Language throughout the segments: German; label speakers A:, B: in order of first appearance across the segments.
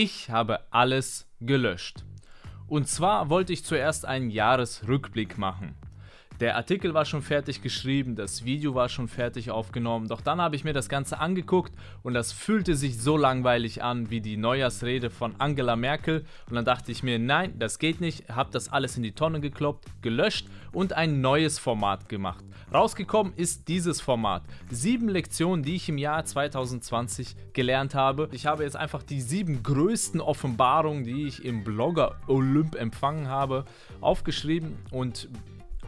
A: Ich habe alles gelöscht. Und zwar wollte ich zuerst einen Jahresrückblick machen. Der Artikel war schon fertig geschrieben, das Video war schon fertig aufgenommen, doch dann habe ich mir das Ganze angeguckt und das fühlte sich so langweilig an wie die Neujahrsrede von Angela Merkel und dann dachte ich mir, nein, das geht nicht, habe das alles in die Tonne gekloppt, gelöscht und ein neues Format gemacht. Rausgekommen ist dieses Format. Sieben Lektionen, die ich im Jahr 2020 gelernt habe. Ich habe jetzt einfach die sieben größten Offenbarungen, die ich im Blogger Olymp empfangen habe, aufgeschrieben und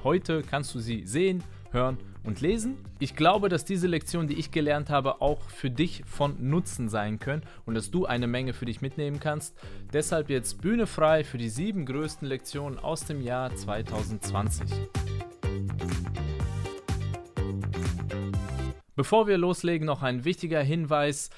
A: Heute kannst du sie sehen, hören und lesen. Ich glaube, dass diese Lektionen, die ich gelernt habe, auch für dich von Nutzen sein können und dass du eine Menge für dich mitnehmen kannst. Deshalb jetzt Bühne frei für die sieben größten Lektionen aus dem Jahr 2020. Bevor wir loslegen, noch ein wichtiger Hinweis.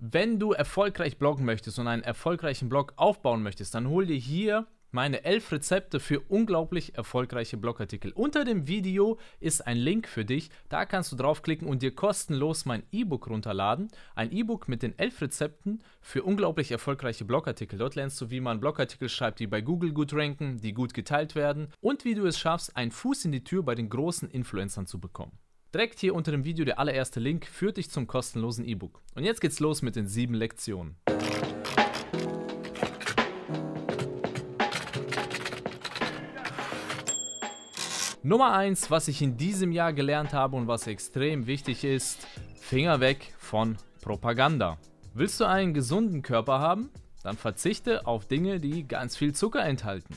A: Wenn du erfolgreich bloggen möchtest und einen erfolgreichen Blog aufbauen möchtest, dann hol dir hier meine elf Rezepte für unglaublich erfolgreiche Blogartikel. Unter dem Video ist ein Link für dich. Da kannst du draufklicken und dir kostenlos mein E-Book runterladen. Ein E-Book mit den elf Rezepten für unglaublich erfolgreiche Blogartikel. Dort lernst du, wie man Blogartikel schreibt, die bei Google gut ranken, die gut geteilt werden und wie du es schaffst, einen Fuß in die Tür bei den großen Influencern zu bekommen. Direkt hier unter dem Video der allererste Link führt dich zum kostenlosen E-Book. Und jetzt geht's los mit den sieben Lektionen. Nummer 1, was ich in diesem Jahr gelernt habe und was extrem wichtig ist, Finger weg von Propaganda. Willst du einen gesunden Körper haben? Dann verzichte auf Dinge, die ganz viel Zucker enthalten.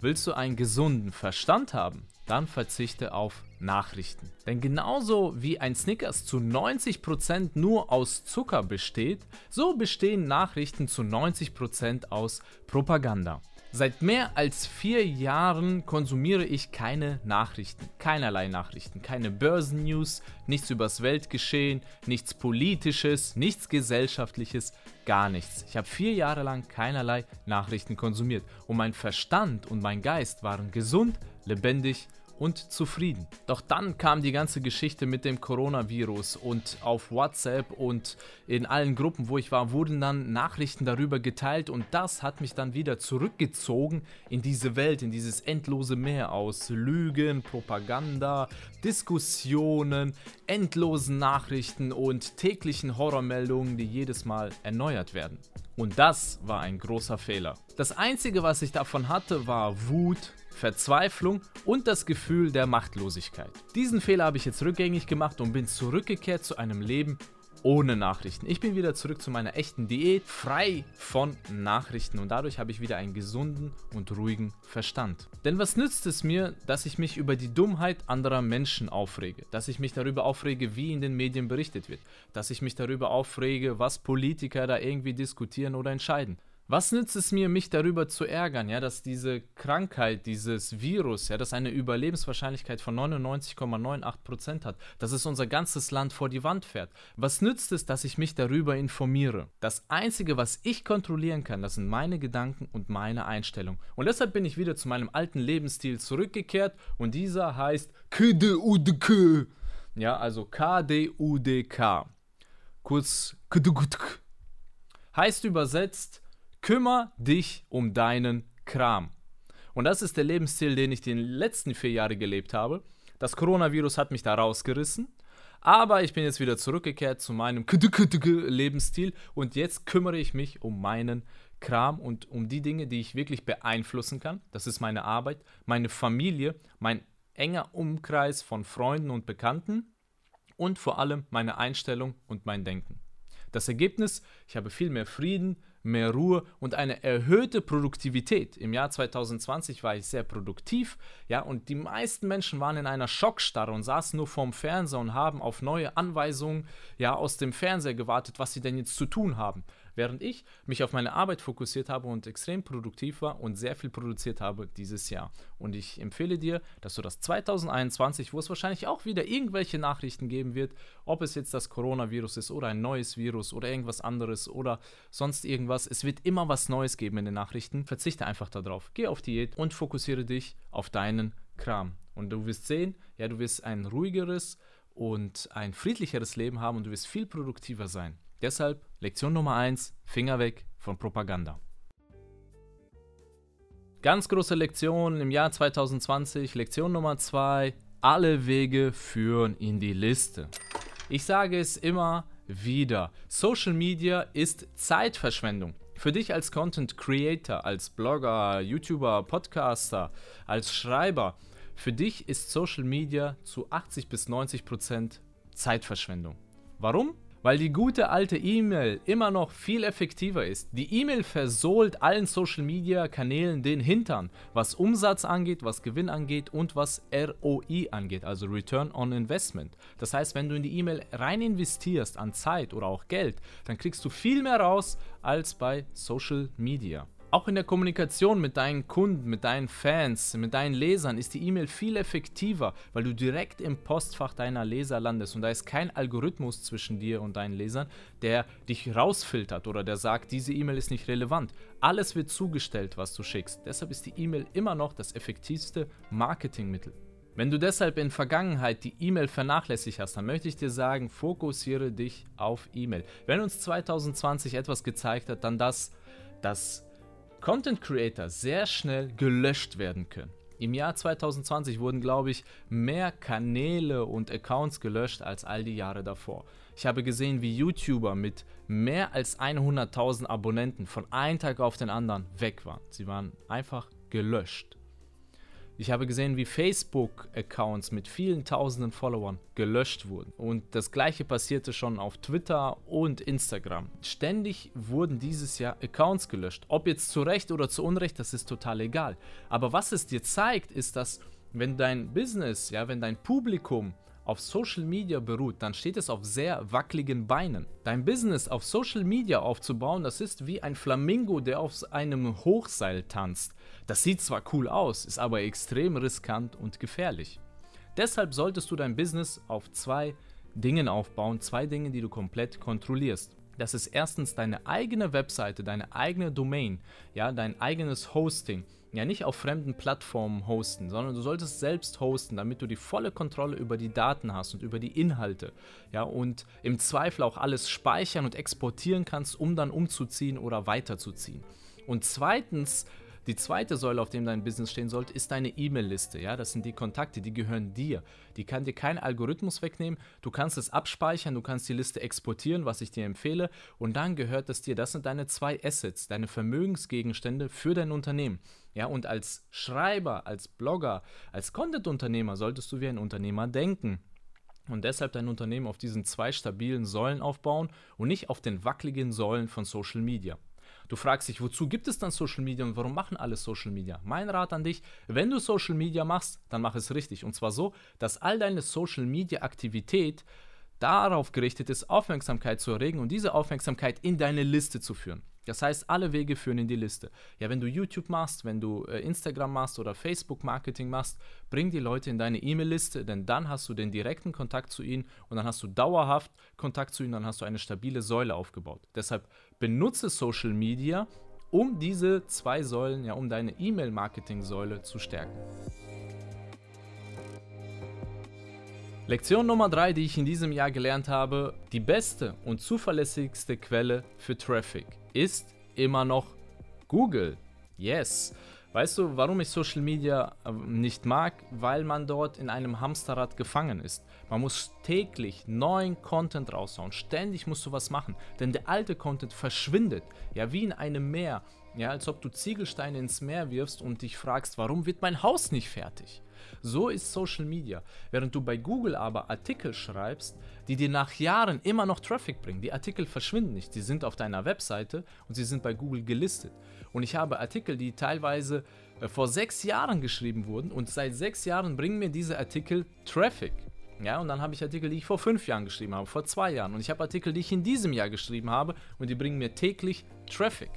A: Willst du einen gesunden Verstand haben? Dann verzichte auf Nachrichten. Denn genauso wie ein Snickers zu 90% nur aus Zucker besteht, so bestehen Nachrichten zu 90% aus Propaganda. Seit mehr als vier Jahren konsumiere ich keine Nachrichten, keinerlei Nachrichten, keine Börsennews, nichts übers Weltgeschehen, nichts Politisches, nichts Gesellschaftliches, gar nichts. Ich habe vier Jahre lang keinerlei Nachrichten konsumiert und mein Verstand und mein Geist waren gesund, lebendig und zufrieden. Doch dann kam die ganze Geschichte mit dem Coronavirus und auf WhatsApp und in allen Gruppen, wo ich war, wurden dann Nachrichten darüber geteilt und das hat mich dann wieder zurückgezogen in diese Welt, in dieses endlose Meer aus Lügen, Propaganda, Diskussionen, endlosen Nachrichten und täglichen Horrormeldungen, die jedes Mal erneuert werden. Und das war ein großer Fehler. Das Einzige, was ich davon hatte, war Wut, Verzweiflung und das Gefühl der Machtlosigkeit. Diesen Fehler habe ich jetzt rückgängig gemacht und bin zurückgekehrt zu einem Leben ohne Nachrichten. Ich bin wieder zurück zu meiner echten Diät, frei von Nachrichten und dadurch habe ich wieder einen gesunden und ruhigen Verstand. Denn was nützt es mir, dass ich mich über die Dummheit anderer Menschen aufrege, dass ich mich darüber aufrege, wie in den Medien berichtet wird, dass ich mich darüber aufrege, was Politiker da irgendwie diskutieren oder entscheiden. Was nützt es mir, mich darüber zu ärgern, ja, dass diese Krankheit, dieses Virus, ja, das eine Überlebenswahrscheinlichkeit von 99,98% hat, dass es unser ganzes Land vor die Wand fährt? Was nützt es, dass ich mich darüber informiere? Das Einzige, was ich kontrollieren kann, das sind meine Gedanken und meine Einstellung. Und deshalb bin ich wieder zu meinem alten Lebensstil zurückgekehrt und dieser heißt KDUDK. Ja, also KDUDK. Kurz KDUDK. Heißt übersetzt, Kümmer dich um deinen Kram. Und das ist der Lebensstil, den ich die letzten vier Jahre gelebt habe. Das Coronavirus hat mich da rausgerissen. Aber ich bin jetzt wieder zurückgekehrt zu meinem Lebensstil und jetzt kümmere ich mich um meinen Kram und um die Dinge, die ich wirklich beeinflussen kann. Das ist meine Arbeit, meine Familie, mein enger Umkreis von Freunden und Bekannten und vor allem meine Einstellung und mein Denken. Das Ergebnis, ich habe viel mehr Frieden, mehr Ruhe und eine erhöhte Produktivität. Im Jahr 2020 war ich sehr produktiv, ja, und die meisten Menschen waren in einer Schockstarre und saßen nur vorm Fernseher und haben auf neue Anweisungen, ja, aus dem Fernseher gewartet, was sie denn jetzt zu tun haben während ich mich auf meine Arbeit fokussiert habe und extrem produktiv war und sehr viel produziert habe dieses Jahr. Und ich empfehle dir, dass du das 2021, wo es wahrscheinlich auch wieder irgendwelche Nachrichten geben wird, ob es jetzt das Coronavirus ist oder ein neues Virus oder irgendwas anderes oder sonst irgendwas, es wird immer was Neues geben in den Nachrichten. Verzichte einfach darauf. Geh auf Diät und fokussiere dich auf deinen Kram. Und du wirst sehen, ja, du wirst ein ruhigeres und ein friedlicheres Leben haben und du wirst viel produktiver sein. Deshalb Lektion Nummer 1, Finger weg von Propaganda. Ganz große Lektion im Jahr 2020, Lektion Nummer 2, alle Wege führen in die Liste. Ich sage es immer wieder, Social Media ist Zeitverschwendung. Für dich als Content Creator, als Blogger, YouTuber, Podcaster, als Schreiber, für dich ist Social Media zu 80 bis 90 Prozent Zeitverschwendung. Warum? Weil die gute alte E-Mail immer noch viel effektiver ist. Die E-Mail versohlt allen Social-Media-Kanälen den Hintern, was Umsatz angeht, was Gewinn angeht und was ROI angeht, also Return on Investment. Das heißt, wenn du in die E-Mail rein investierst an Zeit oder auch Geld, dann kriegst du viel mehr raus als bei Social Media. Auch in der Kommunikation mit deinen Kunden, mit deinen Fans, mit deinen Lesern ist die E-Mail viel effektiver, weil du direkt im Postfach deiner Leser landest und da ist kein Algorithmus zwischen dir und deinen Lesern, der dich rausfiltert oder der sagt, diese E-Mail ist nicht relevant. Alles wird zugestellt, was du schickst. Deshalb ist die E-Mail immer noch das effektivste Marketingmittel. Wenn du deshalb in Vergangenheit die E-Mail vernachlässigt hast, dann möchte ich dir sagen, fokussiere dich auf E-Mail. Wenn uns 2020 etwas gezeigt hat, dann das, dass Content Creator sehr schnell gelöscht werden können. Im Jahr 2020 wurden, glaube ich, mehr Kanäle und Accounts gelöscht als all die Jahre davor. Ich habe gesehen, wie YouTuber mit mehr als 100.000 Abonnenten von einem Tag auf den anderen weg waren. Sie waren einfach gelöscht. Ich habe gesehen, wie Facebook-Accounts mit vielen tausenden Followern gelöscht wurden. Und das gleiche passierte schon auf Twitter und Instagram. Ständig wurden dieses Jahr Accounts gelöscht. Ob jetzt zu Recht oder zu Unrecht, das ist total egal. Aber was es dir zeigt, ist, dass wenn dein Business, ja, wenn dein Publikum auf Social Media beruht, dann steht es auf sehr wackeligen Beinen. Dein Business auf Social Media aufzubauen, das ist wie ein Flamingo, der auf einem Hochseil tanzt. Das sieht zwar cool aus, ist aber extrem riskant und gefährlich. Deshalb solltest du dein Business auf zwei Dingen aufbauen, zwei Dinge, die du komplett kontrollierst. Das ist erstens deine eigene Webseite, deine eigene Domain, ja, dein eigenes Hosting ja nicht auf fremden Plattformen hosten, sondern du solltest selbst hosten, damit du die volle Kontrolle über die Daten hast und über die Inhalte. Ja, und im Zweifel auch alles speichern und exportieren kannst, um dann umzuziehen oder weiterzuziehen. Und zweitens die zweite Säule, auf dem dein Business stehen sollte, ist deine E-Mail-Liste. Ja, das sind die Kontakte, die gehören dir. Die kann dir kein Algorithmus wegnehmen. Du kannst es abspeichern, du kannst die Liste exportieren, was ich dir empfehle, und dann gehört es dir. Das sind deine zwei Assets, deine Vermögensgegenstände für dein Unternehmen. Ja, und als Schreiber, als Blogger, als Content-Unternehmer solltest du wie ein Unternehmer denken. Und deshalb dein Unternehmen auf diesen zwei stabilen Säulen aufbauen und nicht auf den wackeligen Säulen von Social Media. Du fragst dich, wozu gibt es dann Social Media und warum machen alle Social Media? Mein Rat an dich, wenn du Social Media machst, dann mach es richtig. Und zwar so, dass all deine Social Media Aktivität darauf gerichtet ist, Aufmerksamkeit zu erregen und diese Aufmerksamkeit in deine Liste zu führen. Das heißt, alle Wege führen in die Liste. Ja, wenn du YouTube machst, wenn du äh, Instagram machst oder Facebook Marketing machst, bring die Leute in deine E-Mail-Liste, denn dann hast du den direkten Kontakt zu ihnen und dann hast du dauerhaft Kontakt zu ihnen, dann hast du eine stabile Säule aufgebaut. Deshalb benutze Social Media, um diese zwei Säulen, ja, um deine E-Mail-Marketing-Säule zu stärken. Lektion Nummer 3, die ich in diesem Jahr gelernt habe, die beste und zuverlässigste Quelle für Traffic ist immer noch Google. Yes. Weißt du, warum ich Social Media ähm, nicht mag? Weil man dort in einem Hamsterrad gefangen ist. Man muss täglich neuen Content raushauen. Ständig musst du was machen. Denn der alte Content verschwindet. Ja, wie in einem Meer. Ja, als ob du Ziegelsteine ins Meer wirfst und dich fragst, warum wird mein Haus nicht fertig? So ist Social Media. Während du bei Google aber Artikel schreibst, die dir nach Jahren immer noch Traffic bringen. Die Artikel verschwinden nicht. Die sind auf deiner Webseite und sie sind bei Google gelistet. Und ich habe Artikel, die teilweise äh, vor sechs Jahren geschrieben wurden und seit sechs Jahren bringen mir diese Artikel Traffic. Ja, und dann habe ich Artikel, die ich vor fünf Jahren geschrieben habe, vor zwei Jahren. Und ich habe Artikel, die ich in diesem Jahr geschrieben habe und die bringen mir täglich Traffic.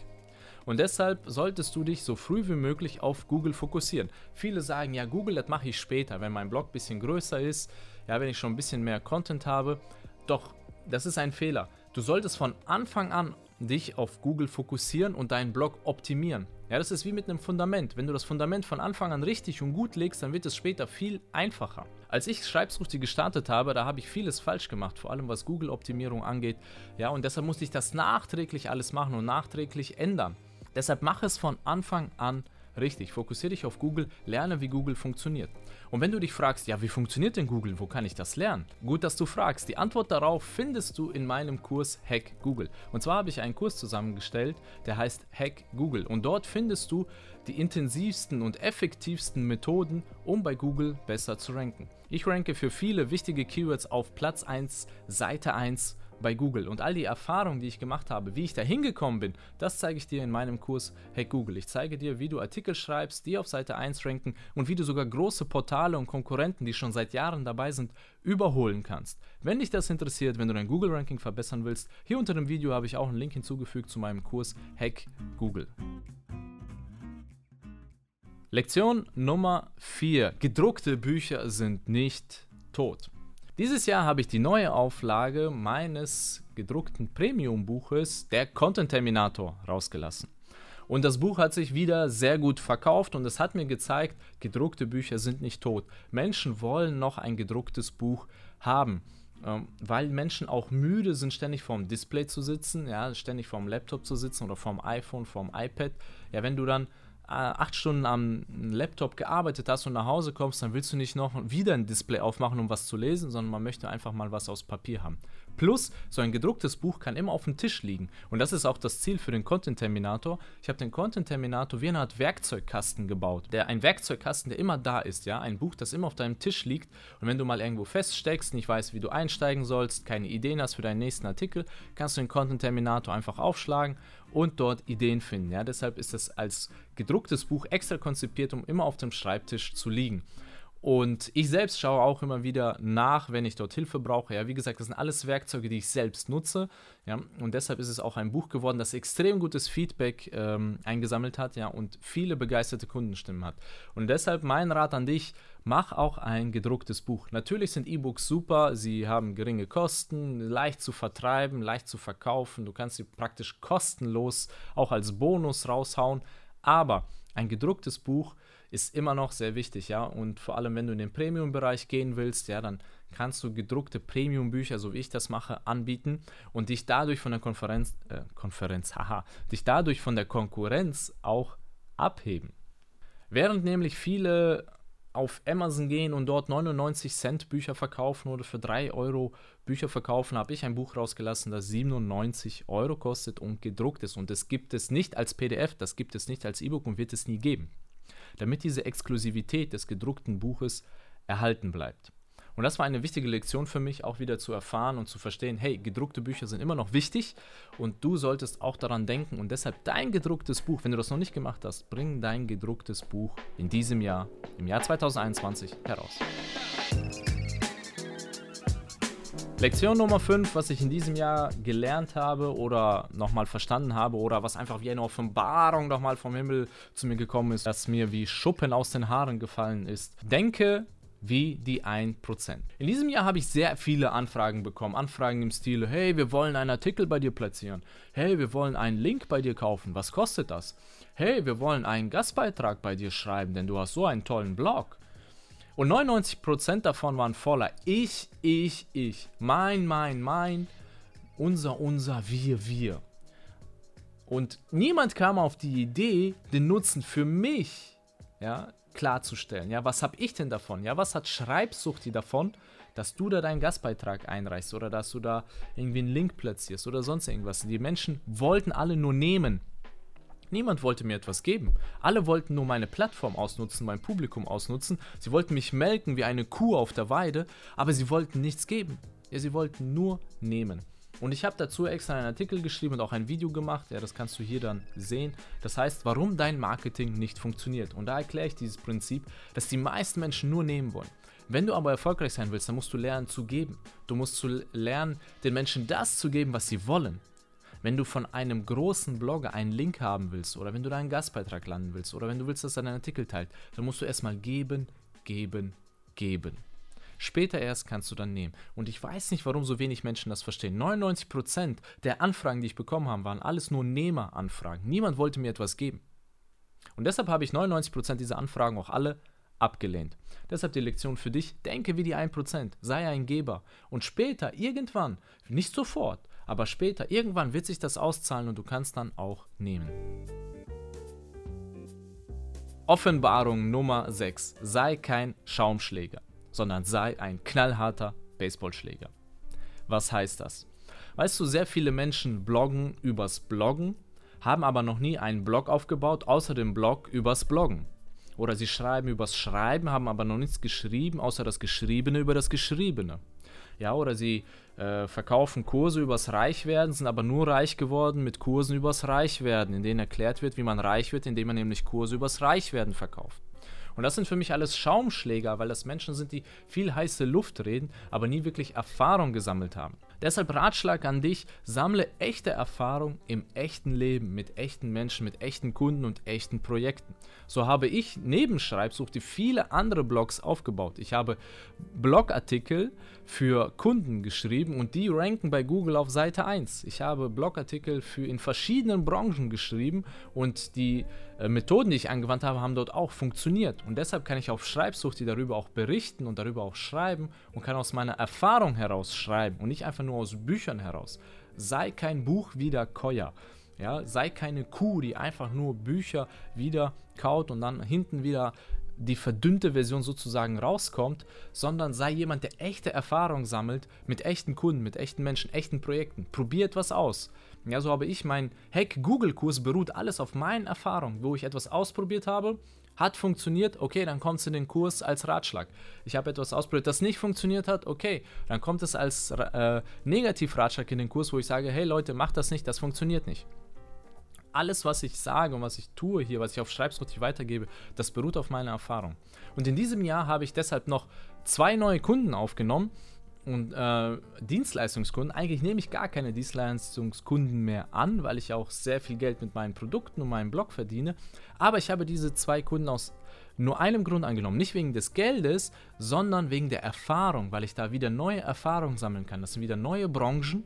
A: Und deshalb solltest du dich so früh wie möglich auf Google fokussieren. Viele sagen, ja, Google, das mache ich später, wenn mein Blog ein bisschen größer ist, ja, wenn ich schon ein bisschen mehr Content habe. Doch das ist ein Fehler. Du solltest von Anfang an dich auf Google fokussieren und deinen Blog optimieren. Ja, das ist wie mit einem Fundament. Wenn du das Fundament von Anfang an richtig und gut legst, dann wird es später viel einfacher. Als ich Schreibsuchti gestartet habe, da habe ich vieles falsch gemacht, vor allem was Google-Optimierung angeht. Ja, und deshalb musste ich das nachträglich alles machen und nachträglich ändern. Deshalb mach es von Anfang an Richtig, fokussiere dich auf Google, lerne, wie Google funktioniert. Und wenn du dich fragst, ja, wie funktioniert denn Google? Wo kann ich das lernen? Gut, dass du fragst. Die Antwort darauf findest du in meinem Kurs Hack Google. Und zwar habe ich einen Kurs zusammengestellt, der heißt Hack Google. Und dort findest du die intensivsten und effektivsten Methoden, um bei Google besser zu ranken. Ich ranke für viele wichtige Keywords auf Platz 1, Seite 1 bei Google. Und all die Erfahrungen, die ich gemacht habe, wie ich da hingekommen bin, das zeige ich dir in meinem Kurs Hey Google. Ich zeige dir, wie du Artikel schreibst, die auf Seite 1 ranken und wie du sogar große Portale und Konkurrenten, die schon seit Jahren dabei sind, überholen kannst. Wenn dich das interessiert, wenn du dein Google-Ranking verbessern willst, hier unter dem Video habe ich auch einen Link hinzugefügt zu meinem Kurs Hack Google. Lektion Nummer 4. Gedruckte Bücher sind nicht tot. Dieses Jahr habe ich die neue Auflage meines gedruckten Premium-Buches, der Content Terminator, rausgelassen. Und das Buch hat sich wieder sehr gut verkauft und es hat mir gezeigt, gedruckte Bücher sind nicht tot. Menschen wollen noch ein gedrucktes Buch haben, ähm, weil Menschen auch müde sind, ständig vorm Display zu sitzen, ja, ständig vorm Laptop zu sitzen oder vorm iPhone, vorm iPad. Ja, wenn du dann acht Stunden am Laptop gearbeitet hast und nach Hause kommst, dann willst du nicht noch wieder ein Display aufmachen, um was zu lesen, sondern man möchte einfach mal was aus Papier haben. Plus, so ein gedrucktes Buch kann immer auf dem Tisch liegen. Und das ist auch das Ziel für den Content Terminator. Ich habe den Content Terminator wie eine Art Werkzeugkasten gebaut. Der, ein Werkzeugkasten, der immer da ist, ja. Ein Buch, das immer auf deinem Tisch liegt. Und wenn du mal irgendwo feststeckst, nicht weißt, wie du einsteigen sollst, keine Ideen hast für deinen nächsten Artikel, kannst du den Content Terminator einfach aufschlagen und dort Ideen finden. Ja. Deshalb ist es als gedrucktes Buch extra konzipiert, um immer auf dem Schreibtisch zu liegen. Und ich selbst schaue auch immer wieder nach, wenn ich dort Hilfe brauche. Ja, wie gesagt, das sind alles Werkzeuge, die ich selbst nutze. Ja, und deshalb ist es auch ein Buch geworden, das extrem gutes Feedback ähm, eingesammelt hat, ja, und viele begeisterte Kundenstimmen hat. Und deshalb mein Rat an dich: Mach auch ein gedrucktes Buch. Natürlich sind E-Books super, sie haben geringe Kosten, leicht zu vertreiben, leicht zu verkaufen. Du kannst sie praktisch kostenlos auch als Bonus raushauen. Aber ein gedrucktes Buch ist immer noch sehr wichtig, ja. Und vor allem, wenn du in den Premium-Bereich gehen willst, ja, dann kannst du gedruckte Premium-Bücher, so wie ich das mache, anbieten und dich dadurch von der Konferenz, äh, Konferenz, haha, dich dadurch von der Konkurrenz auch abheben. Während nämlich viele auf Amazon gehen und dort 99 Cent Bücher verkaufen oder für 3 Euro Bücher verkaufen, habe ich ein Buch rausgelassen, das 97 Euro kostet und gedruckt ist. Und das gibt es nicht als PDF, das gibt es nicht als E-Book und wird es nie geben damit diese Exklusivität des gedruckten Buches erhalten bleibt. Und das war eine wichtige Lektion für mich, auch wieder zu erfahren und zu verstehen, hey, gedruckte Bücher sind immer noch wichtig und du solltest auch daran denken und deshalb dein gedrucktes Buch, wenn du das noch nicht gemacht hast, bring dein gedrucktes Buch in diesem Jahr, im Jahr 2021 heraus. Lektion Nummer 5, was ich in diesem Jahr gelernt habe oder nochmal verstanden habe oder was einfach wie eine Offenbarung nochmal vom Himmel zu mir gekommen ist, das mir wie Schuppen aus den Haaren gefallen ist. Denke wie die 1%. In diesem Jahr habe ich sehr viele Anfragen bekommen. Anfragen im Stil, hey, wir wollen einen Artikel bei dir platzieren. Hey, wir wollen einen Link bei dir kaufen. Was kostet das? Hey, wir wollen einen Gastbeitrag bei dir schreiben, denn du hast so einen tollen Blog. Und 99% davon waren voller Ich, ich, ich. Mein, mein, mein. Unser, unser, wir, wir. Und niemand kam auf die Idee, den Nutzen für mich ja, klarzustellen. Ja, was habe ich denn davon? Ja, was hat Schreibsucht davon, dass du da deinen Gastbeitrag einreichst oder dass du da irgendwie einen Link platzierst oder sonst irgendwas? Die Menschen wollten alle nur nehmen. Niemand wollte mir etwas geben. Alle wollten nur meine Plattform ausnutzen, mein Publikum ausnutzen. Sie wollten mich melken wie eine Kuh auf der Weide, aber sie wollten nichts geben. Ja, sie wollten nur nehmen. Und ich habe dazu extra einen Artikel geschrieben und auch ein Video gemacht. Ja, das kannst du hier dann sehen. Das heißt, warum dein Marketing nicht funktioniert. Und da erkläre ich dieses Prinzip, dass die meisten Menschen nur nehmen wollen. Wenn du aber erfolgreich sein willst, dann musst du lernen zu geben. Du musst zu lernen, den Menschen das zu geben, was sie wollen. Wenn du von einem großen Blogger einen Link haben willst oder wenn du da einen Gastbeitrag landen willst oder wenn du willst, dass er einen Artikel teilt, dann musst du erstmal geben, geben, geben. Später erst kannst du dann nehmen. Und ich weiß nicht, warum so wenig Menschen das verstehen. 99% der Anfragen, die ich bekommen habe, waren alles nur Nehmeranfragen. Niemand wollte mir etwas geben. Und deshalb habe ich 99% dieser Anfragen auch alle abgelehnt. Deshalb die Lektion für dich, denke wie die 1%, sei ein Geber. Und später, irgendwann, nicht sofort, aber später, irgendwann wird sich das auszahlen und du kannst dann auch nehmen. Offenbarung Nummer 6. Sei kein Schaumschläger, sondern sei ein knallharter Baseballschläger. Was heißt das? Weißt du, sehr viele Menschen bloggen übers Bloggen, haben aber noch nie einen Blog aufgebaut, außer dem Blog übers Bloggen. Oder sie schreiben übers Schreiben, haben aber noch nichts geschrieben, außer das Geschriebene über das Geschriebene. Ja, oder sie äh, verkaufen Kurse übers Reichwerden, sind aber nur reich geworden mit Kursen übers Reichwerden, in denen erklärt wird, wie man reich wird, indem man nämlich Kurse übers Reichwerden verkauft. Und das sind für mich alles Schaumschläger, weil das Menschen sind, die viel heiße Luft reden, aber nie wirklich Erfahrung gesammelt haben. Deshalb Ratschlag an dich, sammle echte Erfahrung im echten Leben mit echten Menschen, mit echten Kunden und echten Projekten. So habe ich neben Schreibsucht viele andere Blogs aufgebaut. Ich habe Blogartikel für Kunden geschrieben und die ranken bei Google auf Seite 1. Ich habe Blogartikel für in verschiedenen Branchen geschrieben und die äh, Methoden, die ich angewandt habe, haben dort auch funktioniert. Und deshalb kann ich auf Schreibsucht darüber auch berichten und darüber auch schreiben und kann aus meiner Erfahrung heraus schreiben und nicht einfach nur aus Büchern heraus. Sei kein Buchwiederkäuer. Ja, sei keine Kuh, die einfach nur Bücher wieder kaut und dann hinten wieder die verdünnte Version sozusagen rauskommt, sondern sei jemand, der echte Erfahrung sammelt mit echten Kunden, mit echten Menschen, echten Projekten. Probier etwas aus. Ja, so habe ich mein Hack-Google-Kurs beruht alles auf meinen Erfahrungen, wo ich etwas ausprobiert habe hat funktioniert, okay, dann kommt es in den Kurs als Ratschlag. Ich habe etwas ausprobiert, das nicht funktioniert hat, okay, dann kommt es als äh, Negativ-Ratschlag in den Kurs, wo ich sage, hey Leute, macht das nicht, das funktioniert nicht. Alles, was ich sage und was ich tue hier, was ich auf Schreibsrutti weitergebe, das beruht auf meiner Erfahrung. Und in diesem Jahr habe ich deshalb noch zwei neue Kunden aufgenommen, und äh, Dienstleistungskunden, eigentlich nehme ich gar keine Dienstleistungskunden mehr an, weil ich auch sehr viel Geld mit meinen Produkten und meinem Blog verdiene. Aber ich habe diese zwei Kunden aus nur einem Grund angenommen. Nicht wegen des Geldes, sondern wegen der Erfahrung, weil ich da wieder neue Erfahrungen sammeln kann. Das sind wieder neue Branchen,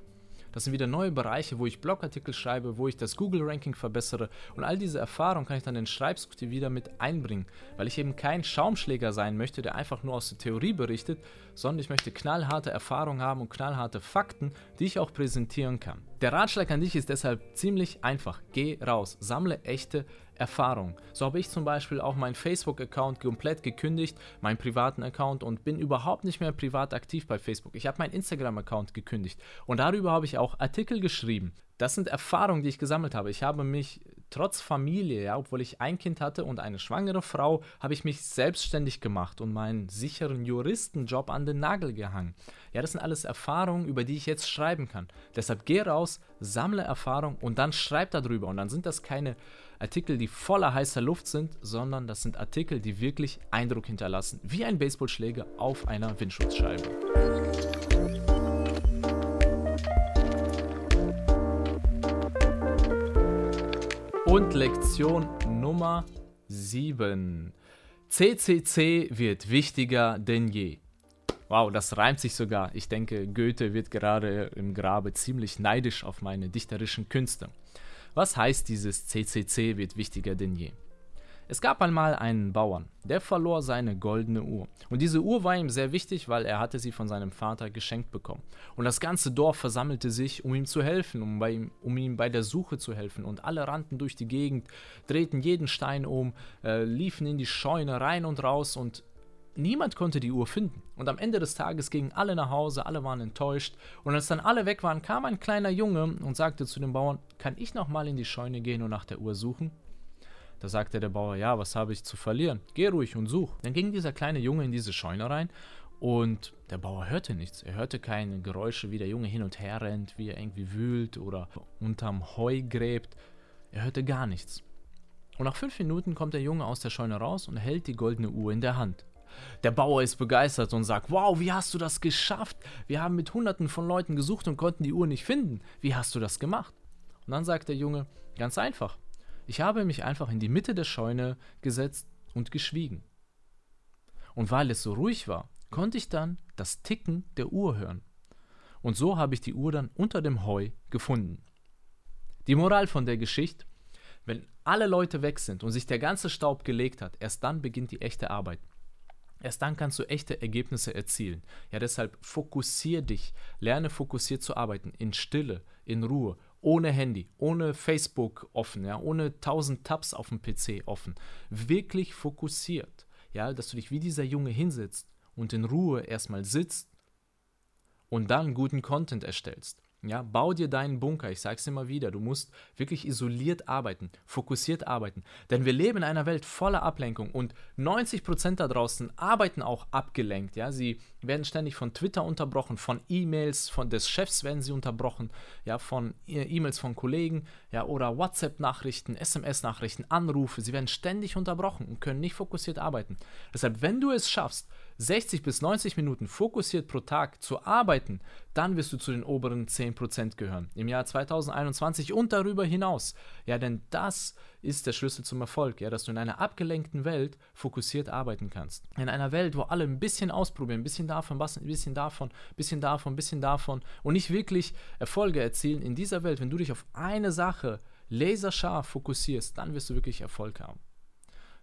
A: das sind wieder neue Bereiche, wo ich Blogartikel schreibe, wo ich das Google-Ranking verbessere. Und all diese Erfahrung kann ich dann in Schreibsucht wieder mit einbringen, weil ich eben kein Schaumschläger sein möchte, der einfach nur aus der Theorie berichtet, sondern ich möchte knallharte Erfahrungen haben und knallharte Fakten, die ich auch präsentieren kann. Der Ratschlag an dich ist deshalb ziemlich einfach. Geh raus, sammle echte Erfahrung. So habe ich zum Beispiel auch meinen Facebook-Account komplett gekündigt, meinen privaten Account und bin überhaupt nicht mehr privat aktiv bei Facebook. Ich habe meinen Instagram-Account gekündigt und darüber habe ich auch Artikel geschrieben. Das sind Erfahrungen, die ich gesammelt habe. Ich habe mich trotz Familie, ja, obwohl ich ein Kind hatte und eine schwangere Frau, habe ich mich selbstständig gemacht und meinen sicheren Juristenjob an den Nagel gehangen. Ja, das sind alles Erfahrungen, über die ich jetzt schreiben kann. Deshalb geh raus, sammle Erfahrung und dann schreib darüber. Und dann sind das keine Artikel, die voller heißer Luft sind, sondern das sind Artikel, die wirklich Eindruck hinterlassen, wie ein Baseballschläger auf einer Windschutzscheibe. Und Lektion Nummer 7. CCC wird wichtiger denn je. Wow, das reimt sich sogar. Ich denke, Goethe wird gerade im Grabe ziemlich neidisch auf meine dichterischen Künste. Was heißt dieses CCC wird wichtiger denn je? Es gab einmal einen Bauern, der verlor seine goldene Uhr. Und diese Uhr war ihm sehr wichtig, weil er hatte sie von seinem Vater geschenkt bekommen. Und das ganze Dorf versammelte sich, um ihm zu helfen, um, bei ihm, um ihm bei der Suche zu helfen. Und alle rannten durch die Gegend, drehten jeden Stein um, äh, liefen in die Scheune rein und raus und niemand konnte die Uhr finden. Und am Ende des Tages gingen alle nach Hause, alle waren enttäuscht. Und als dann alle weg waren, kam ein kleiner Junge und sagte zu dem Bauern, kann ich nochmal in die Scheune gehen und nach der Uhr suchen? Da sagte der Bauer, ja, was habe ich zu verlieren? Geh ruhig und such. Dann ging dieser kleine Junge in diese Scheune rein und der Bauer hörte nichts. Er hörte keine Geräusche, wie der Junge hin und her rennt, wie er irgendwie wühlt oder unterm Heu gräbt. Er hörte gar nichts. Und nach fünf Minuten kommt der Junge aus der Scheune raus und hält die goldene Uhr in der Hand. Der Bauer ist begeistert und sagt, wow, wie hast du das geschafft? Wir haben mit hunderten von Leuten gesucht und konnten die Uhr nicht finden. Wie hast du das gemacht? Und dann sagt der Junge, ganz einfach. Ich habe mich einfach in die Mitte der Scheune gesetzt und geschwiegen. Und weil es so ruhig war, konnte ich dann das Ticken der Uhr hören. Und so habe ich die Uhr dann unter dem Heu gefunden. Die Moral von der Geschichte, wenn alle Leute weg sind und sich der ganze Staub gelegt hat, erst dann beginnt die echte Arbeit. Erst dann kannst du echte Ergebnisse erzielen. Ja, deshalb fokussier dich, lerne fokussiert zu arbeiten, in Stille, in Ruhe, ohne Handy, ohne Facebook offen, ja, ohne tausend Tabs auf dem PC offen. Wirklich fokussiert, ja, dass du dich wie dieser Junge hinsetzt und in Ruhe erstmal sitzt und dann guten Content erstellst. Ja, bau dir deinen Bunker. Ich sage es immer wieder. Du musst wirklich isoliert arbeiten, fokussiert arbeiten. Denn wir leben in einer Welt voller Ablenkung und 90% da draußen arbeiten auch abgelenkt. Ja, sie werden ständig von Twitter unterbrochen, von E-Mails, von des Chefs werden sie unterbrochen, ja, von äh, E-Mails von Kollegen, ja, oder WhatsApp-Nachrichten, SMS-Nachrichten, Anrufe. Sie werden ständig unterbrochen und können nicht fokussiert arbeiten. Deshalb, wenn du es schaffst, 60 bis 90 Minuten fokussiert pro Tag zu arbeiten, dann wirst du zu den oberen 10% gehören. Im Jahr 2021 und darüber hinaus. Ja, denn das ist der Schlüssel zum Erfolg, ja, dass du in einer abgelenkten Welt fokussiert arbeiten kannst. In einer Welt, wo alle ein bisschen ausprobieren, ein bisschen davon, ein bisschen davon, ein bisschen davon, ein bisschen davon und nicht wirklich Erfolge erzielen. In dieser Welt, wenn du dich auf eine Sache laserscharf fokussierst, dann wirst du wirklich Erfolg haben.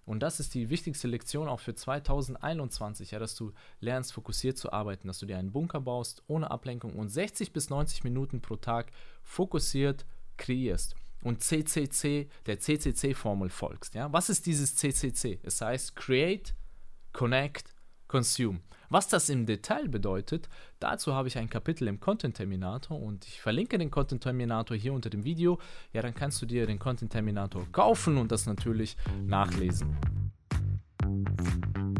A: Und das ist die wichtigste Lektion auch für 2021, ja, dass du lernst, fokussiert zu arbeiten, dass du dir einen Bunker baust, ohne Ablenkung und 60 bis 90 Minuten pro Tag fokussiert kreierst und CCC, der CCC-Formel folgst. Ja? Was ist dieses CCC? Es heißt Create, Connect, Consume. Was das im Detail bedeutet, dazu habe ich ein Kapitel im Content Terminator und ich verlinke den Content Terminator hier unter dem Video. Ja, dann kannst du dir den Content Terminator kaufen und das natürlich nachlesen.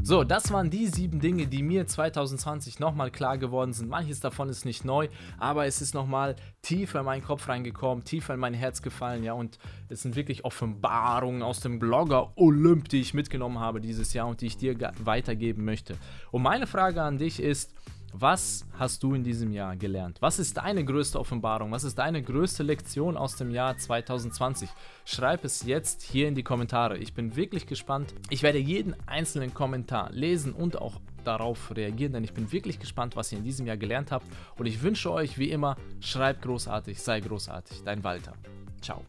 A: So, das waren die sieben Dinge, die mir 2020 nochmal klar geworden sind. Manches davon ist nicht neu, aber es ist nochmal tiefer in meinen Kopf reingekommen, tiefer in mein Herz gefallen, ja, und es sind wirklich Offenbarungen aus dem Blogger Olymp, die ich mitgenommen habe dieses Jahr und die ich dir weitergeben möchte. Und meine Frage an dich ist, was hast du in diesem Jahr gelernt? Was ist deine größte Offenbarung? Was ist deine größte Lektion aus dem Jahr 2020? Schreib es jetzt hier in die Kommentare. Ich bin wirklich gespannt. Ich werde jeden einzelnen Kommentar lesen und auch darauf reagieren, denn ich bin wirklich gespannt, was ihr in diesem Jahr gelernt habt. Und ich wünsche euch wie immer, schreibt großartig, sei großartig. Dein Walter. Ciao.